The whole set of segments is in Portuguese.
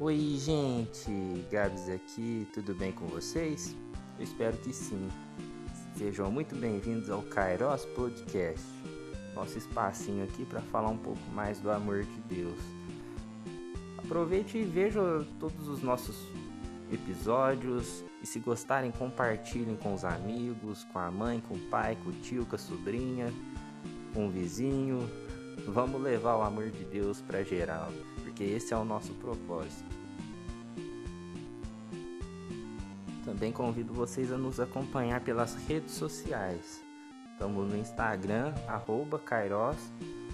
Oi, gente, Gabs aqui, tudo bem com vocês? Eu espero que sim. Sejam muito bem-vindos ao Kairos Podcast, nosso espacinho aqui para falar um pouco mais do amor de Deus. Aproveite e veja todos os nossos episódios e se gostarem, compartilhem com os amigos, com a mãe, com o pai, com o tio, com a sobrinha, com o vizinho. Vamos levar o amor de Deus para geral porque esse é o nosso propósito. Também convido vocês a nos acompanhar pelas redes sociais. Estamos no Instagram, arroba kairos,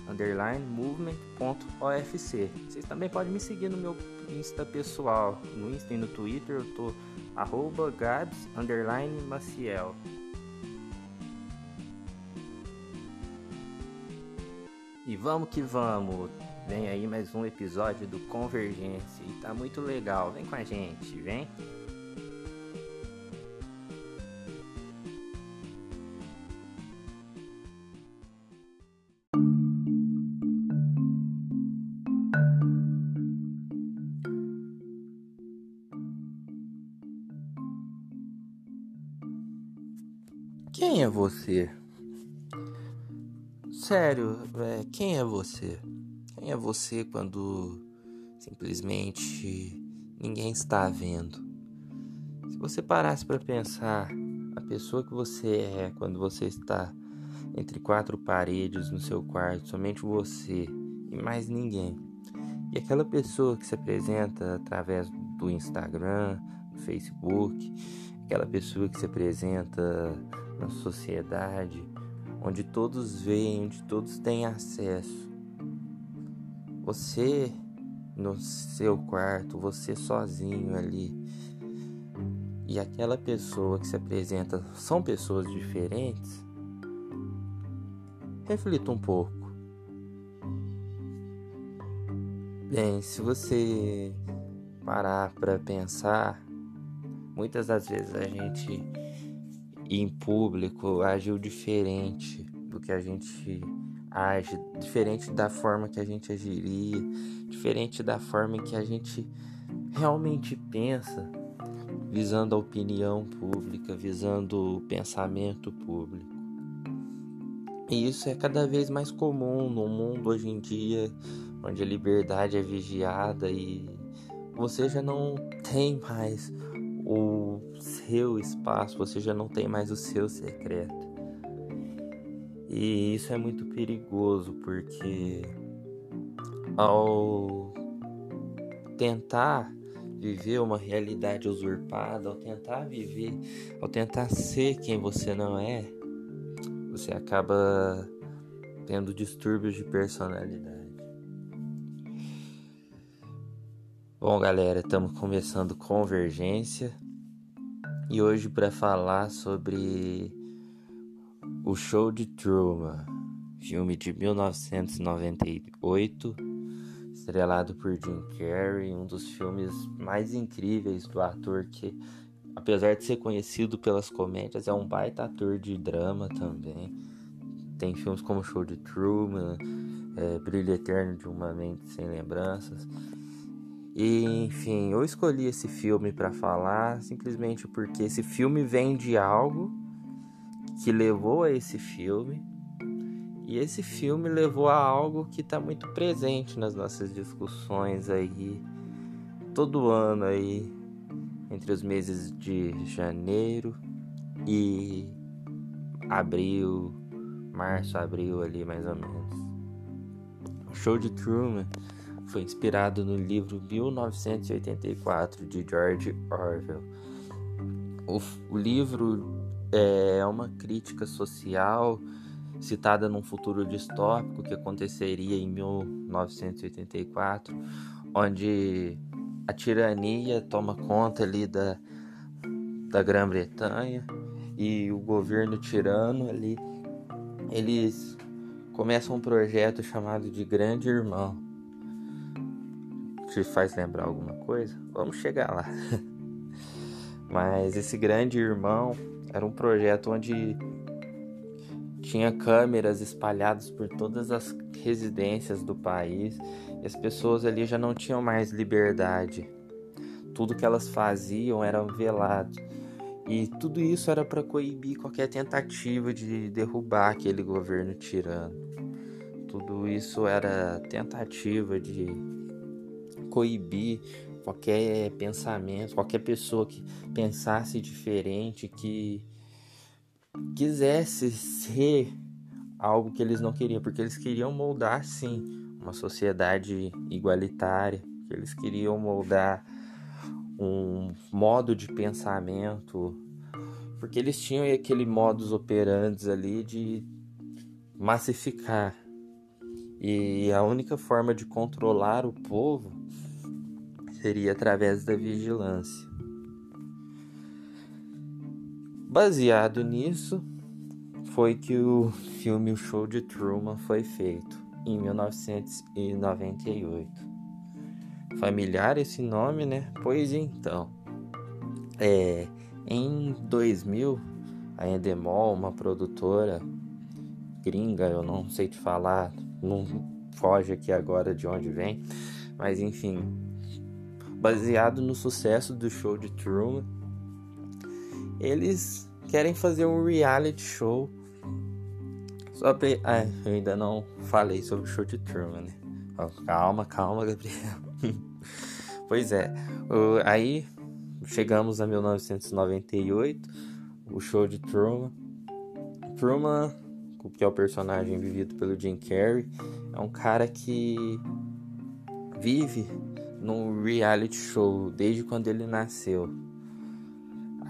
underline, movement.ofc. Vocês também podem me seguir no meu Insta pessoal. No Insta e no Twitter eu tô arroba gabs, underline, maciel. E vamos que vamos! Vem aí mais um episódio do Convergência e tá muito legal. Vem com a gente, vem. Quem é você? Sério, é, quem é você? É você quando simplesmente ninguém está vendo? Se você parasse para pensar a pessoa que você é quando você está entre quatro paredes no seu quarto, somente você e mais ninguém. E aquela pessoa que se apresenta através do Instagram, do Facebook, aquela pessoa que se apresenta na sociedade, onde todos veem, onde todos têm acesso. Você no seu quarto, você sozinho ali. E aquela pessoa que se apresenta são pessoas diferentes. Reflita um pouco. Bem, se você parar para pensar, muitas das vezes a gente em público agiu diferente do que a gente age, diferente da forma que a gente agiria, diferente da forma em que a gente realmente pensa, visando a opinião pública, visando o pensamento público. E isso é cada vez mais comum no mundo hoje em dia, onde a liberdade é vigiada e você já não tem mais o seu espaço, você já não tem mais o seu secreto. E isso é muito perigoso porque ao tentar viver uma realidade usurpada, ao tentar viver, ao tentar ser quem você não é, você acaba tendo distúrbios de personalidade. Bom, galera, estamos começando Convergência e hoje para falar sobre o Show de Truman, filme de 1998, estrelado por Jim Carrey, um dos filmes mais incríveis do ator que, apesar de ser conhecido pelas comédias, é um baita ator de drama também. Tem filmes como Show de Truman, é, Brilho Eterno de uma Mente Sem Lembranças. E, enfim, eu escolhi esse filme para falar simplesmente porque esse filme vem de algo que levou a esse filme. E esse filme levou a algo que está muito presente nas nossas discussões aí, todo ano aí, entre os meses de janeiro e abril, março, abril ali mais ou menos. O show de Truman foi inspirado no livro 1984 de George Orwell. O, o livro é uma crítica social citada num futuro distópico que aconteceria em 1984, onde a tirania toma conta ali da, da Grã-Bretanha e o governo tirano ali eles começam um projeto chamado de Grande Irmão. Te faz lembrar alguma coisa? Vamos chegar lá. Mas esse grande irmão era um projeto onde tinha câmeras espalhadas por todas as residências do país e as pessoas ali já não tinham mais liberdade. Tudo que elas faziam era velado. E tudo isso era para coibir qualquer tentativa de derrubar aquele governo tirano. Tudo isso era tentativa de coibir qualquer pensamento, qualquer pessoa que pensasse diferente, que quisesse ser algo que eles não queriam, porque eles queriam moldar sim uma sociedade igualitária, eles queriam moldar um modo de pensamento, porque eles tinham aquele modus operandi ali de massificar. E a única forma de controlar o povo seria através da vigilância. Baseado nisso, foi que o filme O Show de Truman foi feito em 1998 familiar esse nome, né? Pois então, é, em 2000, a Endemol, uma produtora gringa, eu não sei te falar, não foge aqui agora de onde vem, mas enfim, baseado no sucesso do show de Truman, eles querem fazer um reality show. Pra... Ah, eu ainda não falei sobre o show de Truman, né? Calma, calma, Gabriel. pois é, aí chegamos a 1998, o show de Truman. Truman, que é o personagem vivido pelo Jim Carrey, é um cara que vive num reality show desde quando ele nasceu.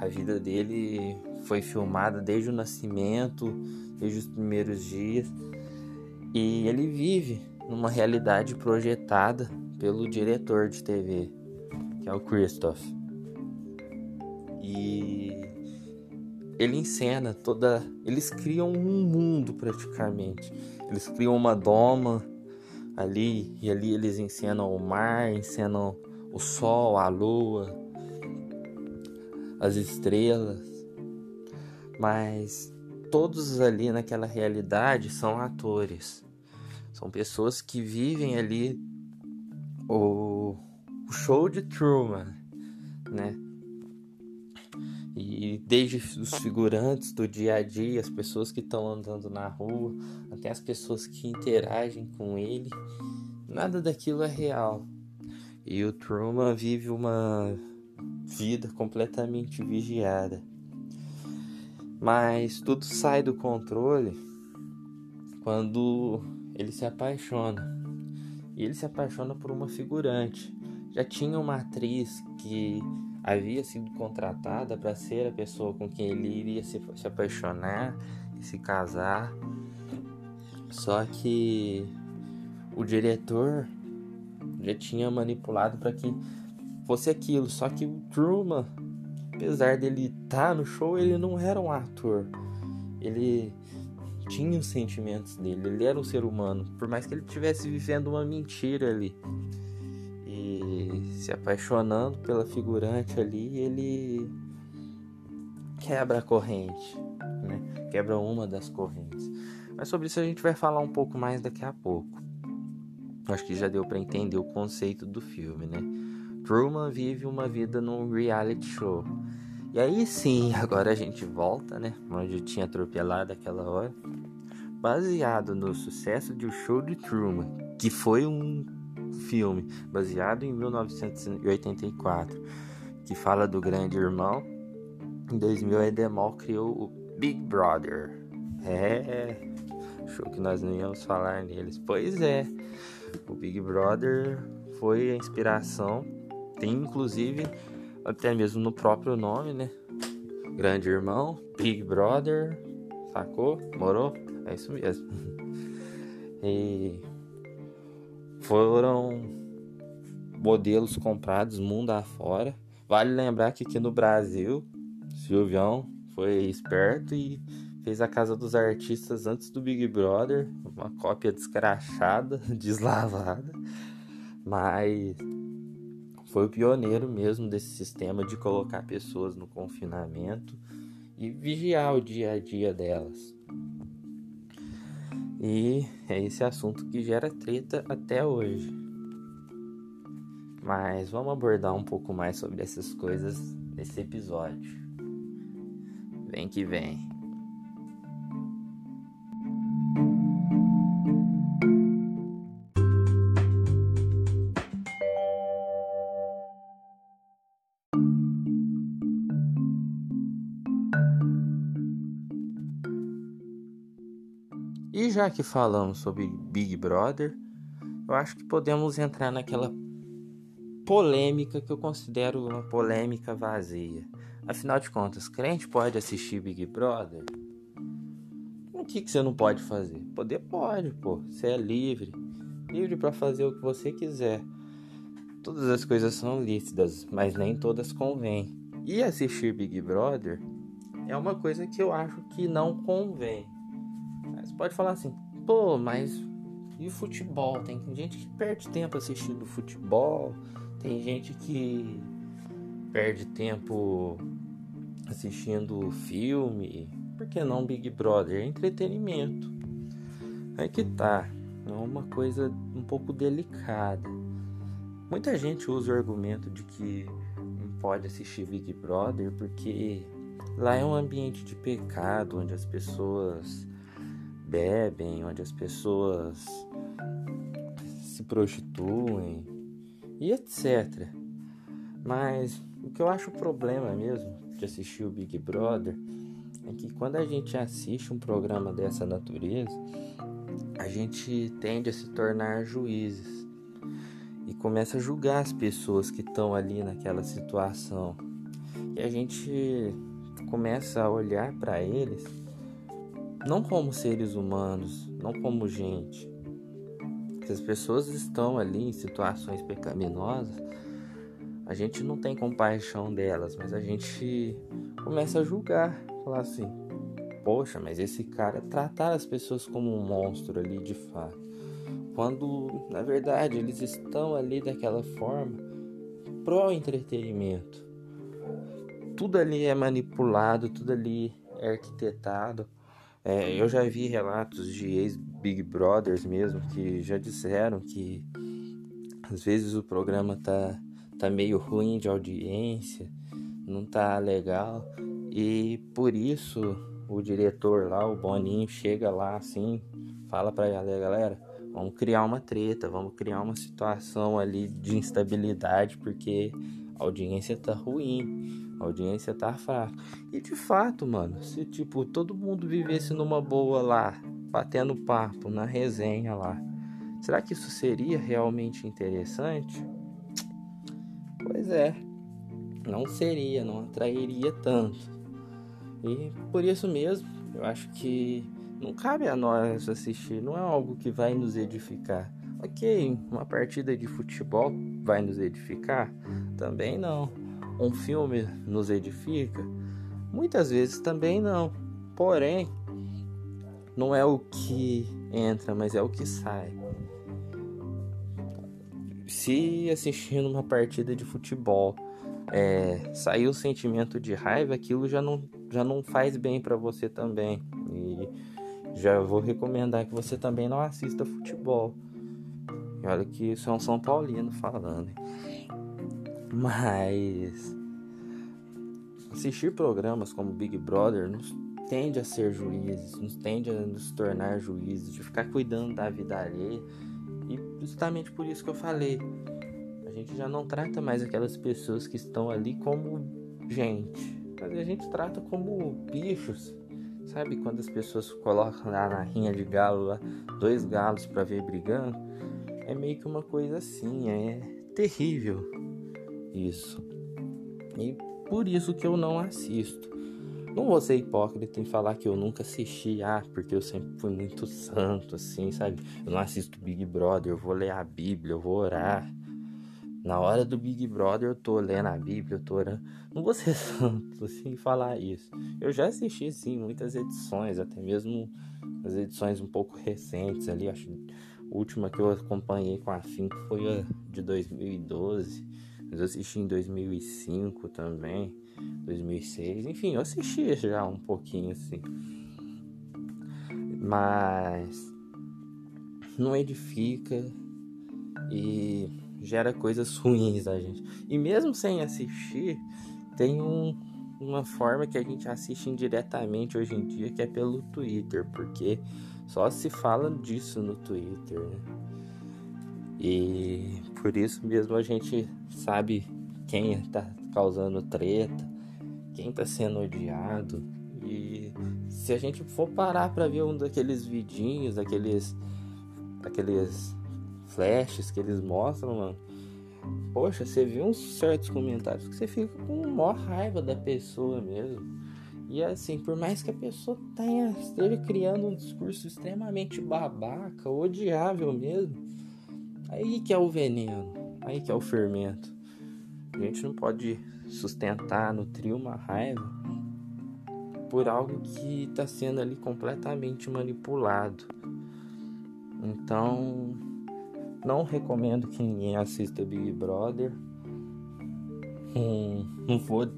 A vida dele foi filmada desde o nascimento, desde os primeiros dias, e ele vive numa realidade projetada pelo diretor de TV, que é o Christoph. E ele encena toda. Eles criam um mundo praticamente. Eles criam uma doma ali, e ali eles encenam o mar, encenam o sol, a lua, as estrelas. Mas todos ali naquela realidade são atores. São pessoas que vivem ali o, o show de Truman, né? E desde os figurantes do dia a dia, as pessoas que estão andando na rua, até as pessoas que interagem com ele, nada daquilo é real. E o Truman vive uma vida completamente vigiada. Mas tudo sai do controle quando ele se apaixona. E ele se apaixona por uma figurante. Já tinha uma atriz que havia sido contratada para ser a pessoa com quem ele iria se, se apaixonar e se casar. Só que o diretor já tinha manipulado para que fosse aquilo. Só que o Truman, apesar dele estar tá no show, ele não era um ator. Ele tinha os sentimentos dele, ele era um ser humano, por mais que ele estivesse vivendo uma mentira ali. Se apaixonando pela figurante ali, ele quebra a corrente, né? Quebra uma das correntes. Mas sobre isso a gente vai falar um pouco mais daqui a pouco. Acho que já deu para entender o conceito do filme, né? Truman vive uma vida num reality show. E aí sim, agora a gente volta, né? Onde eu tinha atropelado aquela hora baseado no sucesso de O Show de Truman, que foi um filme baseado em 1984, que fala do grande irmão. Em 2000, a Edemol criou o Big Brother. É, show que nós não íamos falar neles. Pois é, o Big Brother foi a inspiração, tem inclusive até mesmo no próprio nome, né? Grande irmão, Big Brother, sacou? Morou? É isso mesmo. E foram modelos comprados mundo afora. Vale lembrar que aqui no Brasil, Silvião foi esperto e fez a Casa dos Artistas antes do Big Brother, uma cópia descrachada, deslavada, mas foi o pioneiro mesmo desse sistema de colocar pessoas no confinamento e vigiar o dia a dia delas. E é esse assunto que gera treta até hoje. Mas vamos abordar um pouco mais sobre essas coisas nesse episódio. Vem que vem. Já que falamos sobre Big Brother, eu acho que podemos entrar naquela polêmica que eu considero uma polêmica vazia. Afinal de contas, crente pode assistir Big Brother? O que, que você não pode fazer? Poder pode, pô. Você é livre. Livre para fazer o que você quiser. Todas as coisas são lícitas, mas nem todas convêm. E assistir Big Brother é uma coisa que eu acho que não convém. Pode falar assim, pô, mas e futebol? Tem gente que perde tempo assistindo futebol, tem gente que perde tempo assistindo filme. Por que não Big Brother? É entretenimento. Aí que tá. É uma coisa um pouco delicada. Muita gente usa o argumento de que não pode assistir Big Brother porque lá é um ambiente de pecado onde as pessoas bebem, onde as pessoas se prostituem e etc. Mas o que eu acho o problema mesmo de assistir o Big Brother é que quando a gente assiste um programa dessa natureza, a gente tende a se tornar juízes e começa a julgar as pessoas que estão ali naquela situação. E a gente começa a olhar para eles não como seres humanos, não como gente. Se as pessoas estão ali em situações pecaminosas, a gente não tem compaixão delas, mas a gente começa a julgar, falar assim: poxa, mas esse cara tratar as pessoas como um monstro ali de fato. Quando na verdade eles estão ali daquela forma pro entretenimento. Tudo ali é manipulado, tudo ali é arquitetado é, eu já vi relatos de ex-Big Brothers mesmo que já disseram que às vezes o programa tá, tá meio ruim de audiência, não tá legal e por isso o diretor lá, o Boninho, chega lá assim, fala pra galera, galera, vamos criar uma treta, vamos criar uma situação ali de instabilidade porque a audiência tá ruim. A audiência tá fraca. E de fato, mano, se tipo todo mundo vivesse numa boa lá, batendo papo na resenha lá, será que isso seria realmente interessante? Pois é, não seria, não atrairia tanto. E por isso mesmo, eu acho que não cabe a nós assistir, não é algo que vai nos edificar. Ok, uma partida de futebol vai nos edificar? Também não um filme nos edifica? Muitas vezes também não. Porém, não é o que entra, mas é o que sai. Se assistindo uma partida de futebol é, sair o sentimento de raiva, aquilo já não, já não faz bem para você também. E já vou recomendar que você também não assista futebol. E olha que isso é um São Paulino falando. Mas assistir programas como Big Brother nos tende a ser juízes, nos tende a nos tornar juízes, de ficar cuidando da vida alheia. E justamente por isso que eu falei, a gente já não trata mais aquelas pessoas que estão ali como gente, mas a gente trata como bichos. Sabe quando as pessoas colocam lá na rinha de galo lá, dois galos para ver brigando? É meio que uma coisa assim, é terrível isso. E por isso que eu não assisto. Não vou ser hipócrita em falar que eu nunca assisti, ah, porque eu sempre fui muito santo, assim, sabe? Eu não assisto Big Brother, eu vou ler a Bíblia, eu vou orar. Na hora do Big Brother eu tô lendo a Bíblia, eu tô orando. Não vou ser santo, assim, falar isso. Eu já assisti, sim, muitas edições, até mesmo as edições um pouco recentes ali. Acho a última que eu acompanhei com a Fim foi a de 2012 mas eu assisti em 2005 também, 2006, enfim, eu assisti já um pouquinho assim. Mas não edifica e gera coisas ruins da gente. E mesmo sem assistir, tem um, uma forma que a gente assiste indiretamente hoje em dia, que é pelo Twitter, porque só se fala disso no Twitter, né? E por isso mesmo a gente sabe quem está causando treta, quem está sendo odiado. E se a gente for parar para ver um daqueles vidinhos, daqueles aqueles flashes que eles mostram, mano. Poxa, você vê uns certos comentários que você fica com maior raiva da pessoa mesmo. E assim, por mais que a pessoa tenha, esteja criando um discurso extremamente babaca, odiável mesmo, aí que é o veneno, aí que é o fermento. A gente não pode sustentar, nutrir uma raiva por algo que está sendo ali completamente manipulado. Então, não recomendo que ninguém assista Big Brother. Hum, não vou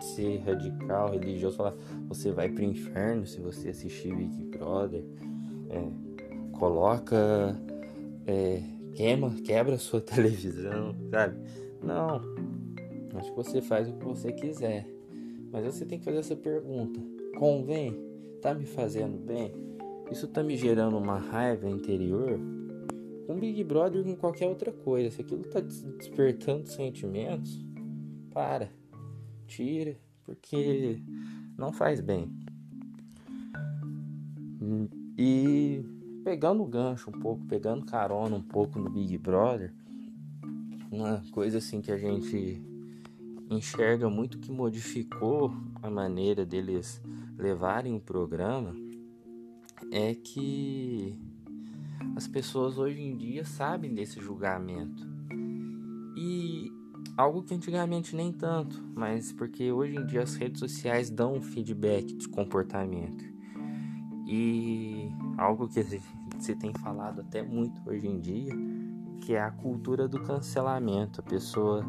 ser radical, religioso, falar você vai pro inferno se você assistir Big Brother. É, coloca. É, queima, quebra sua televisão, sabe? Não. Acho que você faz o que você quiser. Mas você tem que fazer essa pergunta: convém? Tá me fazendo bem? Isso tá me gerando uma raiva interior? Com Big Brother com qualquer outra coisa. Se aquilo tá despertando sentimentos, para. Tira, porque não faz bem. E pegando o gancho um pouco, pegando carona um pouco no Big Brother, uma coisa assim que a gente enxerga muito que modificou a maneira deles levarem o programa é que as pessoas hoje em dia sabem desse julgamento. E algo que antigamente nem tanto, mas porque hoje em dia as redes sociais dão um feedback de comportamento. E algo que se tem falado até muito hoje em dia, que é a cultura do cancelamento. A pessoa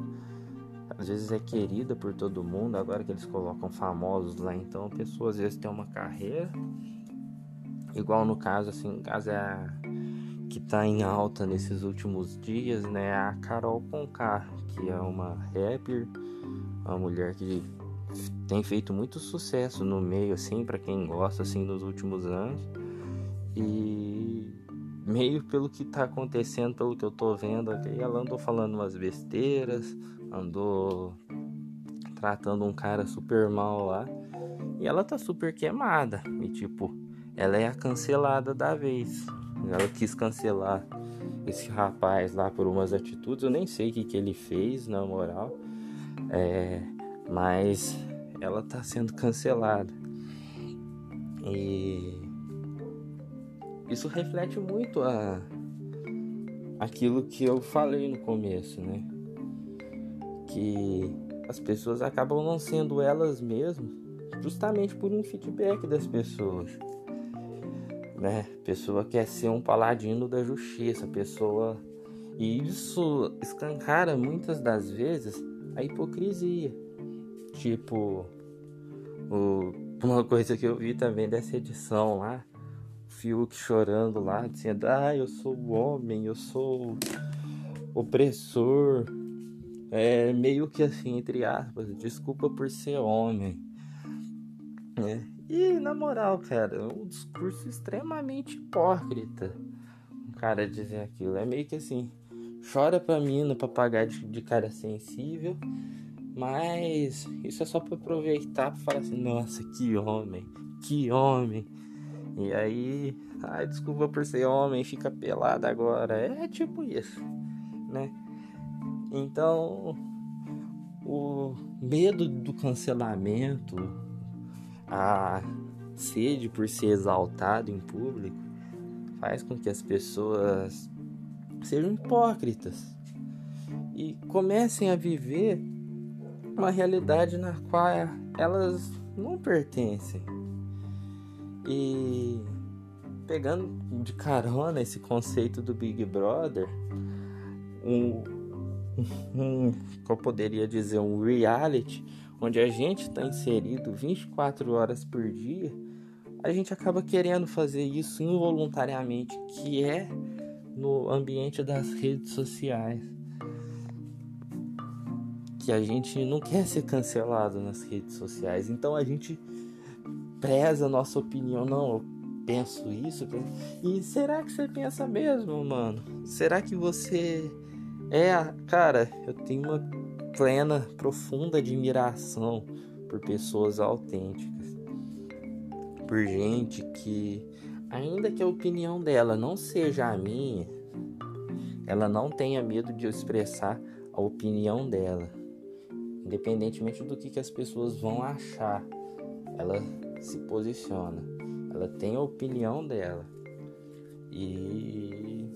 às vezes é querida por todo mundo, agora que eles colocam famosos lá, então a pessoa às vezes tem uma carreira, igual no caso, assim, caso é a que tá em alta nesses últimos dias, né, a Carol Conká, que é uma rapper, uma mulher que tem feito muito sucesso no meio, assim, para quem gosta, assim, nos últimos anos, e meio pelo que tá acontecendo, pelo que eu tô vendo aqui, ela andou falando umas besteiras, andou tratando um cara super mal lá. E ela tá super queimada. E tipo, ela é a cancelada da vez. Ela quis cancelar esse rapaz lá por umas atitudes. Eu nem sei o que, que ele fez, na moral. É, mas ela tá sendo cancelada. E isso reflete muito a aquilo que eu falei no começo, né? que as pessoas acabam não sendo elas mesmas justamente por um feedback das pessoas. Né? Pessoa quer ser um paladino da justiça, pessoa e isso escancara muitas das vezes a hipocrisia. Tipo, o, uma coisa que eu vi também dessa edição lá, o Fiuk chorando lá, dizendo: Ah, eu sou o homem, eu sou opressor, é meio que assim, entre aspas, desculpa por ser homem. É. E na moral, cara, é um discurso extremamente hipócrita. O cara dizer aquilo. É meio que assim, chora pra mina pra pagar de, de cara sensível. Mas isso é só pra aproveitar pra falar assim, nossa, que homem, que homem. E aí, ai, desculpa por ser homem, fica pelado agora. É tipo isso, né? Então, o medo do cancelamento, a sede por ser exaltado em público, faz com que as pessoas sejam hipócritas e comecem a viver uma realidade na qual elas não pertencem. E pegando de carona esse conceito do Big Brother, um, um, eu poderia dizer, um reality, onde a gente está inserido 24 horas por dia, a gente acaba querendo fazer isso involuntariamente, que é no ambiente das redes sociais. A gente não quer ser cancelado nas redes sociais, então a gente preza a nossa opinião. Não, eu penso isso. E será que você pensa mesmo, mano? Será que você é. Cara, eu tenho uma plena, profunda admiração por pessoas autênticas. Por gente que ainda que a opinião dela não seja a minha, ela não tenha medo de expressar a opinião dela, independentemente do que, que as pessoas vão achar. Ela se posiciona, ela tem a opinião dela e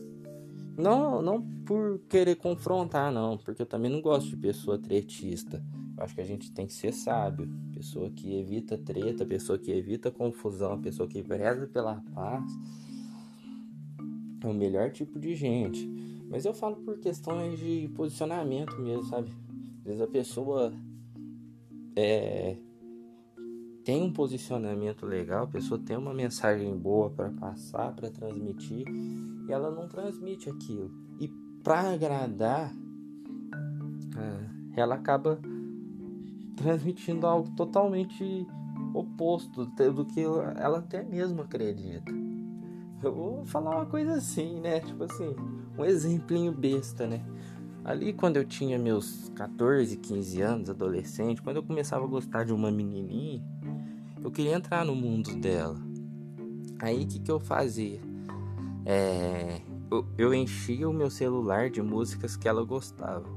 não, não por querer confrontar, não, porque eu também não gosto de pessoa tretista. Eu acho que a gente tem que ser sábio. Pessoa que evita treta, pessoa que evita confusão, pessoa que preza pela paz. É o melhor tipo de gente. Mas eu falo por questões de posicionamento mesmo, sabe? Às vezes a pessoa é, tem um posicionamento legal, a pessoa tem uma mensagem boa para passar, para transmitir, e ela não transmite aquilo. E para agradar, é, ela acaba transmitindo algo totalmente oposto do que ela até mesmo acredita. Eu vou falar uma coisa assim, né? Tipo assim, um exemplinho besta, né? Ali quando eu tinha meus 14, 15 anos, adolescente, quando eu começava a gostar de uma menininha, eu queria entrar no mundo dela. Aí o que, que eu fazia? É, eu, eu enchia o meu celular de músicas que ela gostava.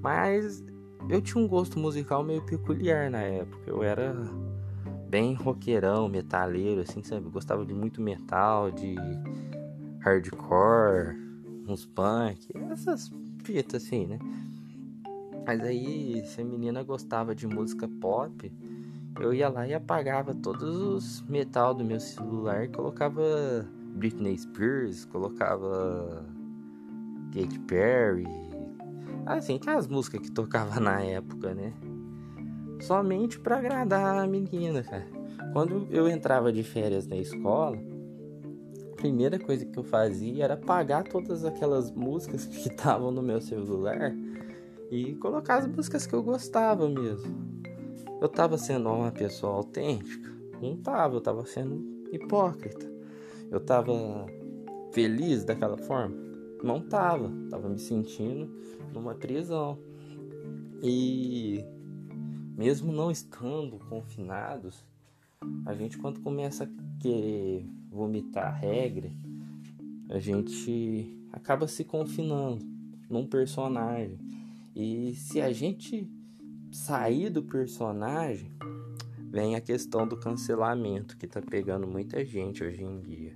Mas eu tinha um gosto musical meio peculiar na época. Eu era bem roqueirão, metaleiro, assim, sabe? Eu gostava de muito metal, de hardcore, uns punk, essas fitas assim, né? Mas aí, se a menina gostava de música pop, eu ia lá e apagava todos os metal do meu celular colocava Britney Spears, colocava Katy Perry, Assim, que as músicas que tocava na época, né? Somente para agradar a menina, cara. Quando eu entrava de férias na escola, primeira coisa que eu fazia era apagar todas aquelas músicas que estavam no meu celular e colocar as músicas que eu gostava mesmo. Eu tava sendo uma pessoa autêntica? Não tava, eu tava sendo hipócrita. Eu tava feliz daquela forma? Não tava, tava me sentindo numa prisão. E mesmo não estando confinados, a gente quando começa a querer vomitar regra, a gente acaba se confinando num personagem. E se a gente sair do personagem, vem a questão do cancelamento que tá pegando muita gente hoje em dia.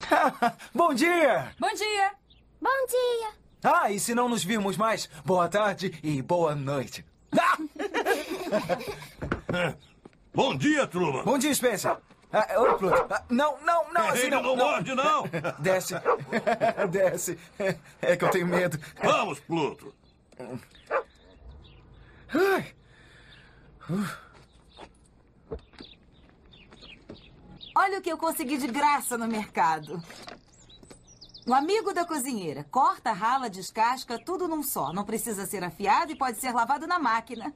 Bom dia! Bom dia! Bom dia! Ah, e se não nos virmos mais, boa tarde e boa noite. Bom dia, Truman. Bom dia, Spencer. Ah, oi, Pluto. Ah, não, não, não, assim Ele não. não morde, não. Desce. Desce. É que eu tenho medo. Vamos, Pluto. Ai. Olha o que eu consegui de graça no mercado. O amigo da cozinheira. Corta, rala, descasca, tudo num só. Não precisa ser afiado e pode ser lavado na máquina.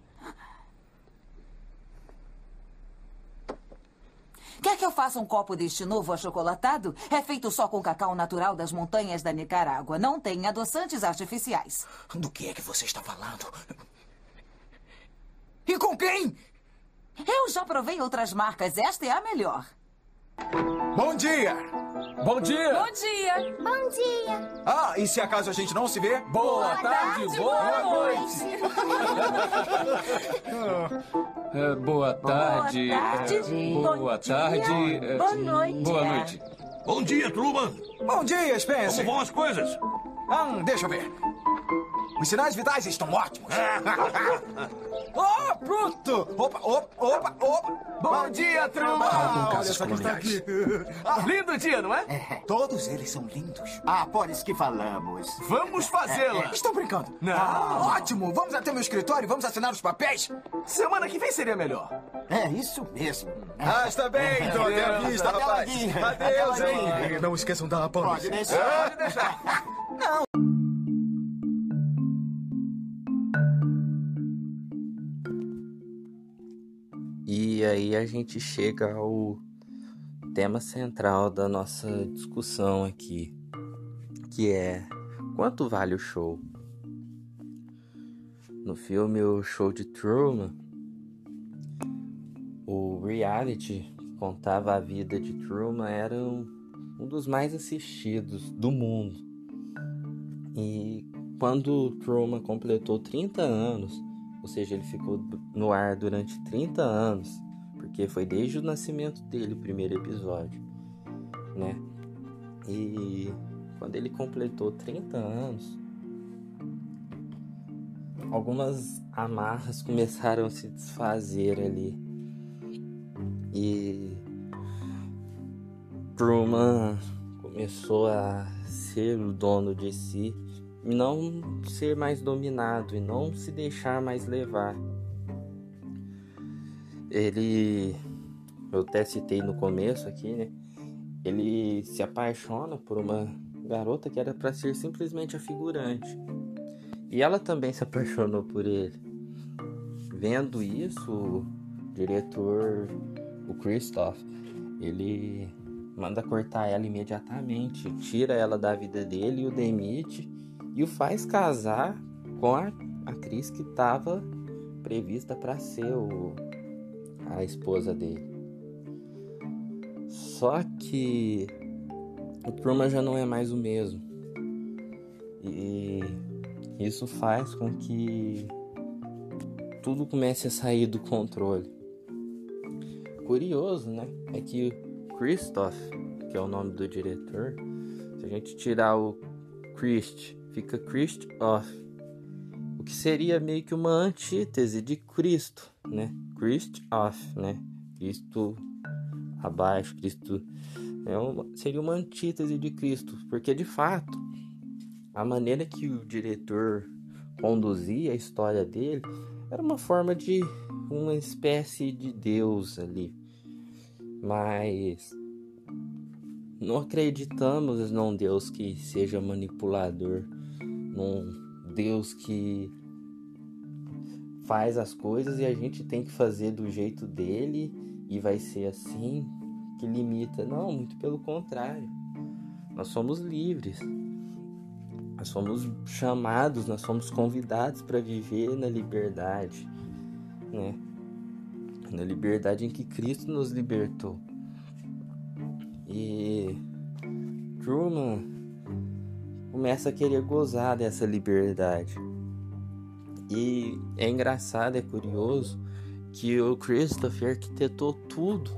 Quer que eu faça um copo deste novo achocolatado? É feito só com cacau natural das montanhas da Nicarágua. Não tem adoçantes artificiais. Do que é que você está falando? E com quem? Eu já provei outras marcas. Esta é a melhor. Bom dia! Bom dia! Bom dia! Bom dia! Ah, e se acaso a gente não se vê? Boa, tarde, boa noite! É, boa tarde. tarde, é, bom boa tarde. é, boa noite. Boa noite. Bom dia, Truman. Bom dia, Spencer. Como vão as coisas? Ah, deixa eu ver. Os sinais vitais estão ótimos. oh, bruto! Opa, opa, opa, opa! Bom dia, Truman! com Olha só quem está aqui. Ah, Lindo dia, não é? Todos eles são lindos. Ah, por isso que falamos. Vamos fazê-la! Estão brincando? Não. Ah, ótimo! Vamos até meu escritório e vamos assinar os papéis? Semana que vem seria melhor. É isso mesmo. Ah, está bem, então. Até a vista, rapaz. Adeus, hein? Não esqueçam da Pode polícia. deixar. Pode deixar. E aí a gente chega ao tema central da nossa discussão aqui, que é quanto vale o show? No filme O Show de Truman, o reality que contava a vida de Truman era um, um dos mais assistidos do mundo. E quando Truman completou 30 anos, ou seja, ele ficou no ar durante 30 anos, porque foi desde o nascimento dele o primeiro episódio, né? E quando ele completou 30 anos, algumas amarras começaram a se desfazer ali. E Truman começou a ser o dono de si não ser mais dominado e não se deixar mais levar. Ele, eu até citei no começo aqui, né? Ele se apaixona por uma garota que era para ser simplesmente a figurante. E ela também se apaixonou por ele. Vendo isso, o diretor, o Christoph, ele manda cortar ela imediatamente, tira ela da vida dele e o demite e o faz casar com a atriz que estava prevista para ser o, a esposa dele. Só que o Truman já não é mais o mesmo. E isso faz com que tudo comece a sair do controle. Curioso, né? É que Christoph, que é o nome do diretor, se a gente tirar o Christ, fica Christoph, o que seria meio que uma antítese de Cristo, né? Christoph, né? Cristo abaixo, Cristo é uma, seria uma antítese de Cristo, porque de fato a maneira que o diretor conduzia a história dele era uma forma de uma espécie de Deus ali, mas não acreditamos num Deus que seja manipulador, num Deus que faz as coisas e a gente tem que fazer do jeito dele e vai ser assim que limita. Não, muito pelo contrário. Nós somos livres. Nós somos chamados, nós somos convidados para viver na liberdade, né? Na liberdade em que Cristo nos libertou. E Truman começa a querer gozar dessa liberdade. E é engraçado, é curioso que o Christopher arquitetou tudo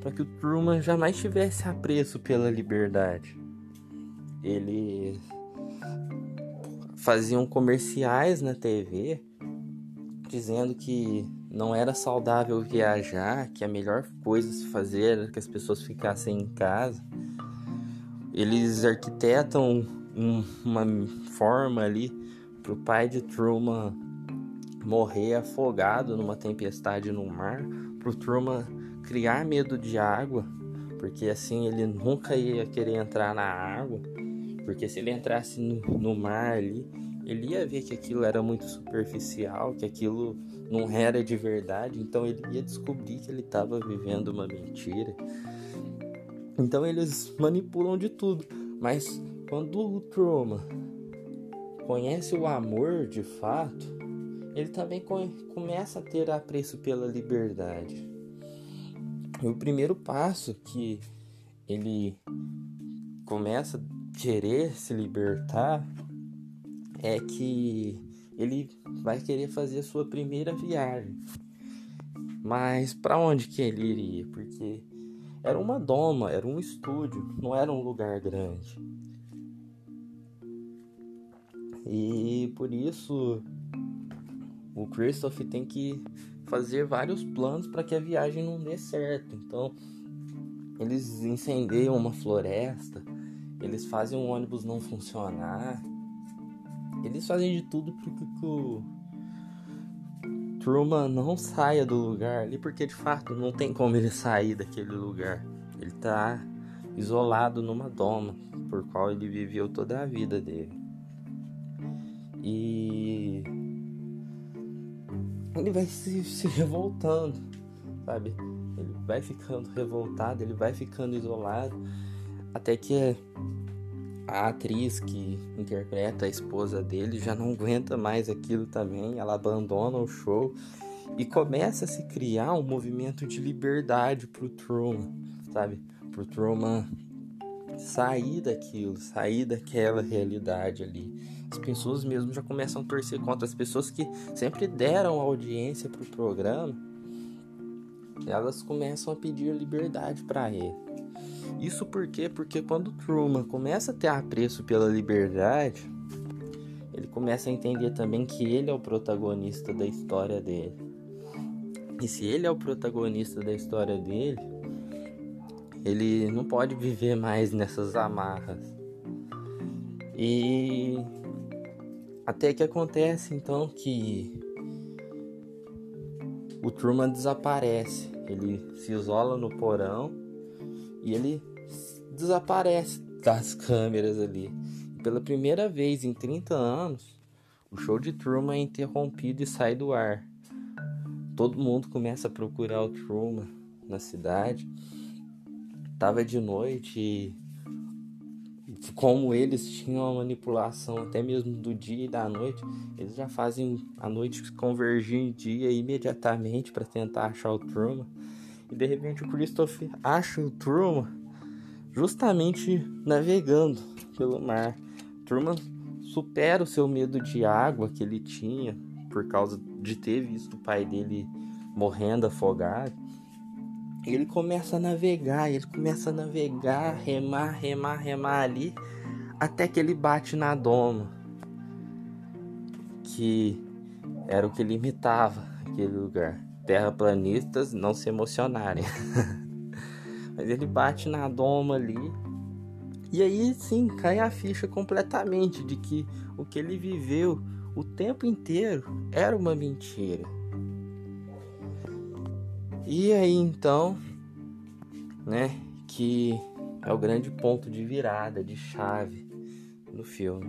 para que o Truman jamais tivesse apreço pela liberdade. Ele faziam comerciais na TV dizendo que não era saudável viajar, que a melhor coisa a se fazer era que as pessoas ficassem em casa. Eles arquitetam um, uma forma ali para o pai de Truman morrer afogado numa tempestade no mar, para o Truman criar medo de água, porque assim ele nunca ia querer entrar na água, porque se ele entrasse no, no mar ali, ele ia ver que aquilo era muito superficial, que aquilo não era de verdade, então ele ia descobrir que ele estava vivendo uma mentira. Então eles manipulam de tudo, mas quando o Truman conhece o amor de fato, ele também começa a ter apreço pela liberdade. O primeiro passo que ele começa a querer se libertar é que ele vai querer fazer a sua primeira viagem. Mas para onde que ele iria? Porque era uma doma, era um estúdio, não era um lugar grande. E por isso o Christoph tem que fazer vários planos para que a viagem não dê certo. Então, eles incendeiam uma floresta, eles fazem um ônibus não funcionar, eles fazem de tudo para que o Truman não saia do lugar ali, porque de fato não tem como ele sair daquele lugar. Ele tá isolado numa doma, por qual ele viveu toda a vida dele. E ele vai se, se revoltando, sabe? Ele vai ficando revoltado, ele vai ficando isolado, até que a atriz que interpreta a esposa dele já não aguenta mais aquilo também, ela abandona o show e começa a se criar um movimento de liberdade pro Truman, sabe? Pro Truman sair daquilo, sair daquela realidade ali. As pessoas mesmo já começam a torcer contra as pessoas que sempre deram audiência pro programa. Elas começam a pedir liberdade para ele. Isso por quê? Porque quando Truman começa a ter apreço pela liberdade, ele começa a entender também que ele é o protagonista da história dele. E se ele é o protagonista da história dele, ele não pode viver mais nessas amarras. E até que acontece então que o Truman desaparece. Ele se isola no porão e ele desaparece das câmeras ali. Pela primeira vez em 30 anos, o show de Truman é interrompido e sai do ar. Todo mundo começa a procurar o Truman na cidade. Tava de noite e como eles tinham a manipulação até mesmo do dia e da noite, eles já fazem a noite convergir em dia imediatamente para tentar achar o Truman. E de repente o Christopher acha o Truman justamente navegando pelo mar. Truman supera o seu medo de água que ele tinha por causa de ter visto o pai dele morrendo afogado. Ele começa a navegar, ele começa a navegar, remar, remar, remar ali, até que ele bate na doma, que era o que limitava aquele lugar. Terraplanistas não se emocionarem. Mas ele bate na doma ali. E aí sim cai a ficha completamente de que o que ele viveu o tempo inteiro era uma mentira. E aí então, né, que é o grande ponto de virada, de chave no filme.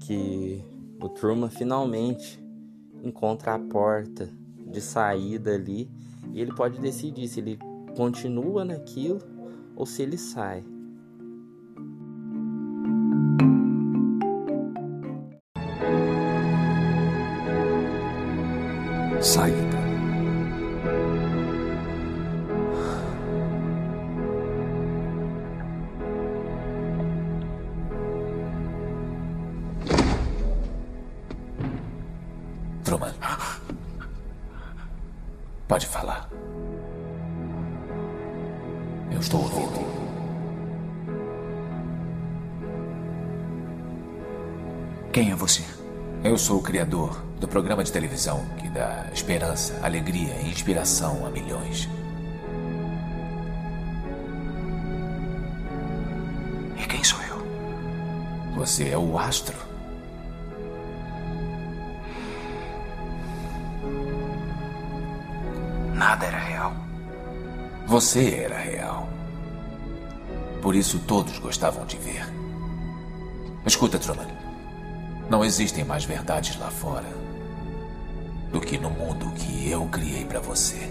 Que o Truman finalmente encontra a porta de saída ali e ele pode decidir se ele continua naquilo ou se ele sai. Saída. Do programa de televisão que dá esperança, alegria e inspiração a milhões. E quem sou eu? Você é o astro. Nada era real. Você era real. Por isso todos gostavam de ver. Escuta, Truman. Não existem mais verdades lá fora do que no mundo que eu criei para você.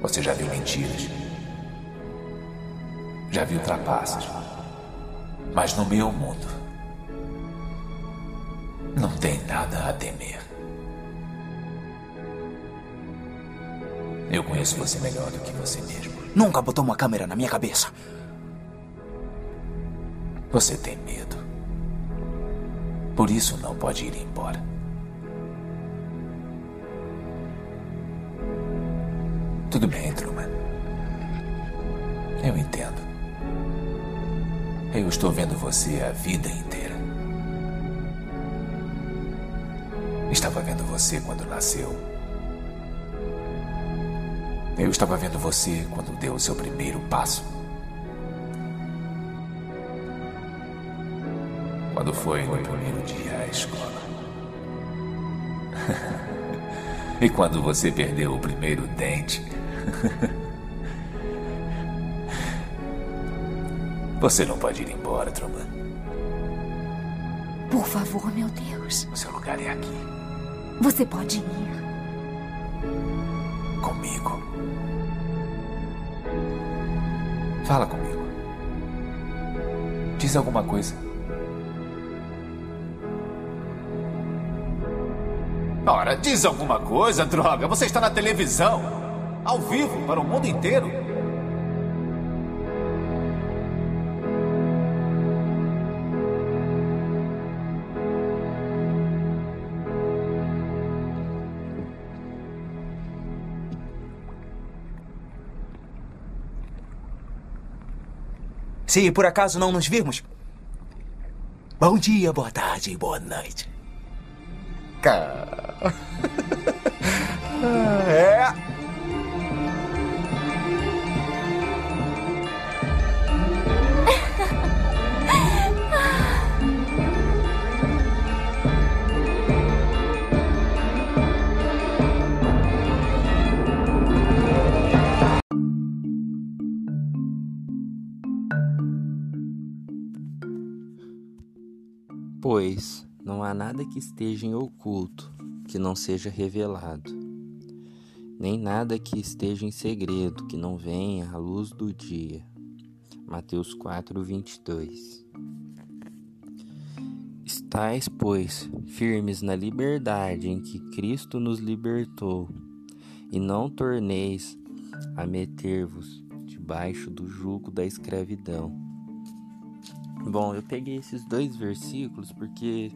Você já viu mentiras? Já viu trapaças? Mas no meu mundo não tem nada a temer. Eu conheço você melhor do que você mesmo. Nunca botou uma câmera na minha cabeça. Você tem medo. Por isso não pode ir embora. Tudo bem, Truman. Eu entendo. Eu estou vendo você a vida inteira. estava vendo você quando nasceu. Eu estava vendo você quando deu o seu primeiro passo. Quando foi no primeiro dia à escola. e quando você perdeu o primeiro dente. Você não pode ir embora, Truman. Por favor, meu Deus. O seu lugar é aqui, Você pode ir. comigo. Fala comigo. Diz alguma coisa. Ora, diz alguma coisa, droga. Você está na televisão. Ao vivo, para o mundo inteiro. Se por acaso não nos virmos. Bom dia, boa tarde e boa noite. Cara. Pois não há nada que esteja em oculto que não seja revelado, nem nada que esteja em segredo que não venha à luz do dia. Mateus 4, 22. Estais, pois, firmes na liberdade em que Cristo nos libertou, e não torneis a meter-vos debaixo do jugo da escravidão. Bom, eu peguei esses dois versículos porque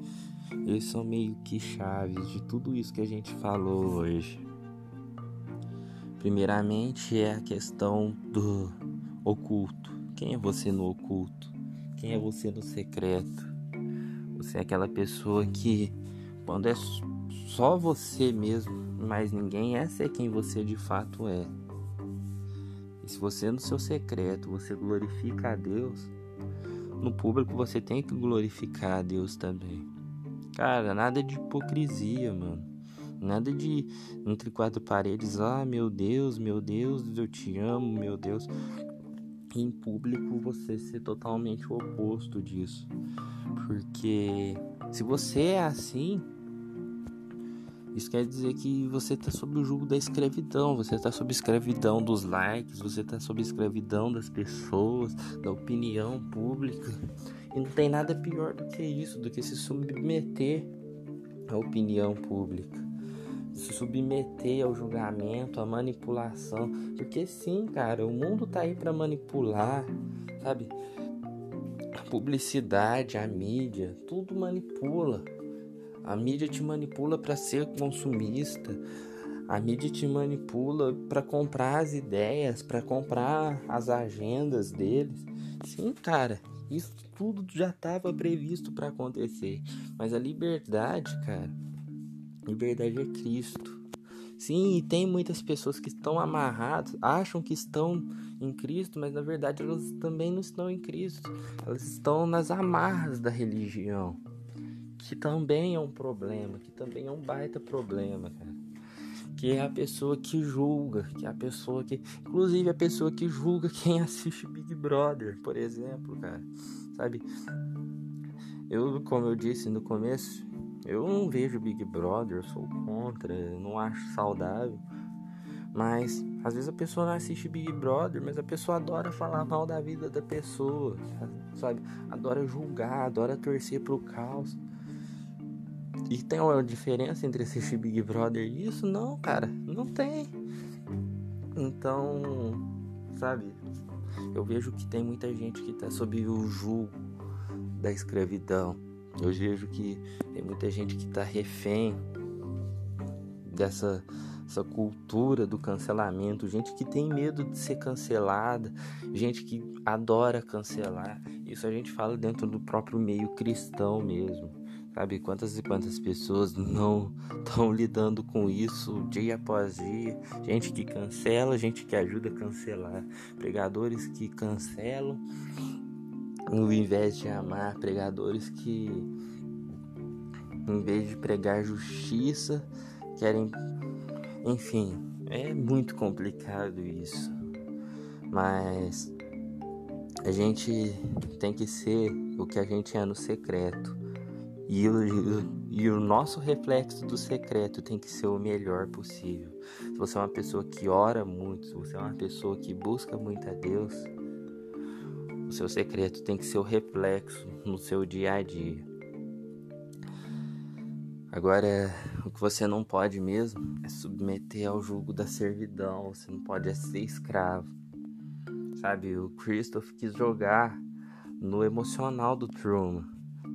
eles são meio que chaves de tudo isso que a gente falou hoje. Primeiramente é a questão do oculto. Quem é você no oculto? Quem é você no secreto? Você é aquela pessoa que, quando é só você mesmo, mais ninguém, essa é quem você de fato é. E se você no seu secreto você glorifica a Deus, no público você tem que glorificar a Deus também. Cara, nada de hipocrisia, mano. Nada de entre quatro paredes, ah, meu Deus, meu Deus, eu te amo, meu Deus. Em público você ser totalmente o oposto disso. Porque se você é assim, isso quer dizer que você está sob o jugo da escravidão, você está sob escravidão dos likes, você está sob escravidão das pessoas, da opinião pública. E não tem nada pior do que isso, do que se submeter à opinião pública, se submeter ao julgamento, à manipulação. Porque sim, cara, o mundo tá aí para manipular, sabe? A publicidade, a mídia, tudo manipula. A mídia te manipula para ser consumista. A mídia te manipula para comprar as ideias, para comprar as agendas deles. Sim, cara, isso tudo já estava previsto para acontecer. Mas a liberdade, cara, liberdade é Cristo. Sim, e tem muitas pessoas que estão amarradas, acham que estão em Cristo, mas na verdade elas também não estão em Cristo. Elas estão nas amarras da religião que também é um problema, que também é um baita problema, cara. Que é a pessoa que julga, que é a pessoa que. Inclusive a pessoa que julga quem assiste Big Brother, por exemplo, cara. Sabe? Eu, como eu disse no começo, eu não vejo Big Brother, eu sou contra, não acho saudável. Mas às vezes a pessoa não assiste Big Brother, mas a pessoa adora falar mal da vida da pessoa, sabe? Adora julgar, adora torcer pro caos. E tem uma diferença entre assistir Big Brother e isso? Não, cara, não tem. Então, sabe, eu vejo que tem muita gente que tá sob o julgo da escravidão. Eu vejo que tem muita gente que tá refém dessa essa cultura do cancelamento, gente que tem medo de ser cancelada, gente que adora cancelar. Isso a gente fala dentro do próprio meio cristão mesmo Sabe quantas e quantas pessoas não estão lidando com isso dia após dia? Gente que cancela, gente que ajuda a cancelar, pregadores que cancelam ao invés de amar, pregadores que em vez de pregar justiça, querem enfim, é muito complicado isso. Mas a gente tem que ser o que a gente é no secreto. E o, e o nosso reflexo do secreto tem que ser o melhor possível. Se você é uma pessoa que ora muito, se você é uma pessoa que busca muito a Deus, o seu secreto tem que ser o reflexo no seu dia a dia. Agora, o que você não pode mesmo é submeter ao jugo da servidão, você não pode é ser escravo. Sabe, o Christoph quis jogar no emocional do Truman,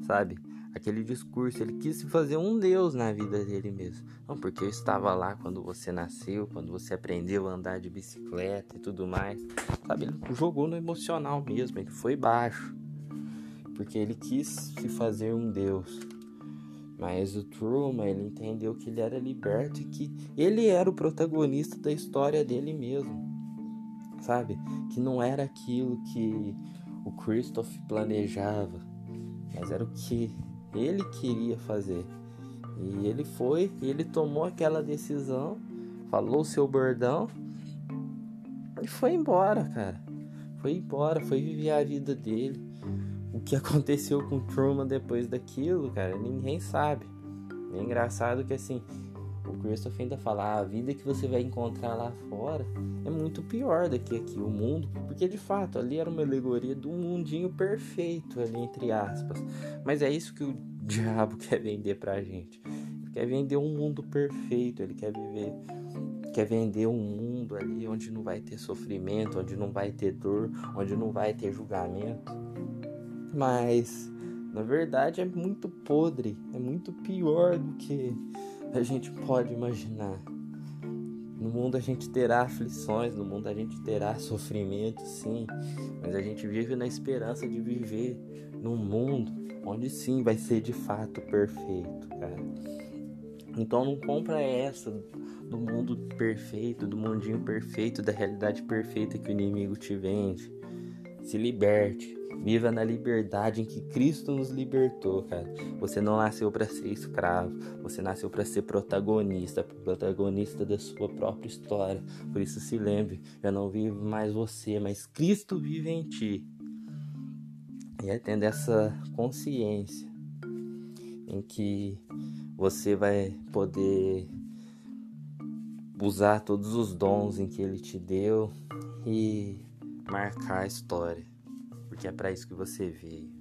sabe? Aquele discurso, ele quis se fazer um Deus na vida dele mesmo. Não, porque eu estava lá quando você nasceu, quando você aprendeu a andar de bicicleta e tudo mais. Sabe, ele jogou no emocional mesmo, ele foi baixo. Porque ele quis se fazer um Deus. Mas o Truman, ele entendeu que ele era liberto e que ele era o protagonista da história dele mesmo. Sabe? Que não era aquilo que o Christoph planejava, mas era o que ele queria fazer. E ele foi, ele tomou aquela decisão, falou o seu bordão e foi embora, cara. Foi embora, foi viver a vida dele o que aconteceu com Truman depois daquilo, cara, ninguém sabe. É engraçado que assim, o Christopher ainda fala, ah, a vida que você vai encontrar lá fora é muito pior do que aqui, o mundo, porque de fato ali era uma alegoria do mundinho perfeito ali, entre aspas. Mas é isso que o diabo quer vender pra gente. Ele quer vender um mundo perfeito, ele quer viver, quer vender um mundo ali onde não vai ter sofrimento, onde não vai ter dor, onde não vai ter julgamento. Mas na verdade é muito podre, é muito pior do que a gente pode imaginar. No mundo a gente terá aflições, no mundo a gente terá sofrimento, sim, mas a gente vive na esperança de viver num mundo onde sim vai ser de fato perfeito, cara. Então não compra essa do mundo perfeito, do mundinho perfeito, da realidade perfeita que o inimigo te vende. Se liberte. Viva na liberdade em que Cristo nos libertou, cara. Você não nasceu para ser escravo, você nasceu para ser protagonista, protagonista da sua própria história. Por isso se lembre, eu não vivo mais você, mas Cristo vive em ti. E é tendo essa consciência em que você vai poder usar todos os dons em que ele te deu e marcar a história porque é para isso que você veio.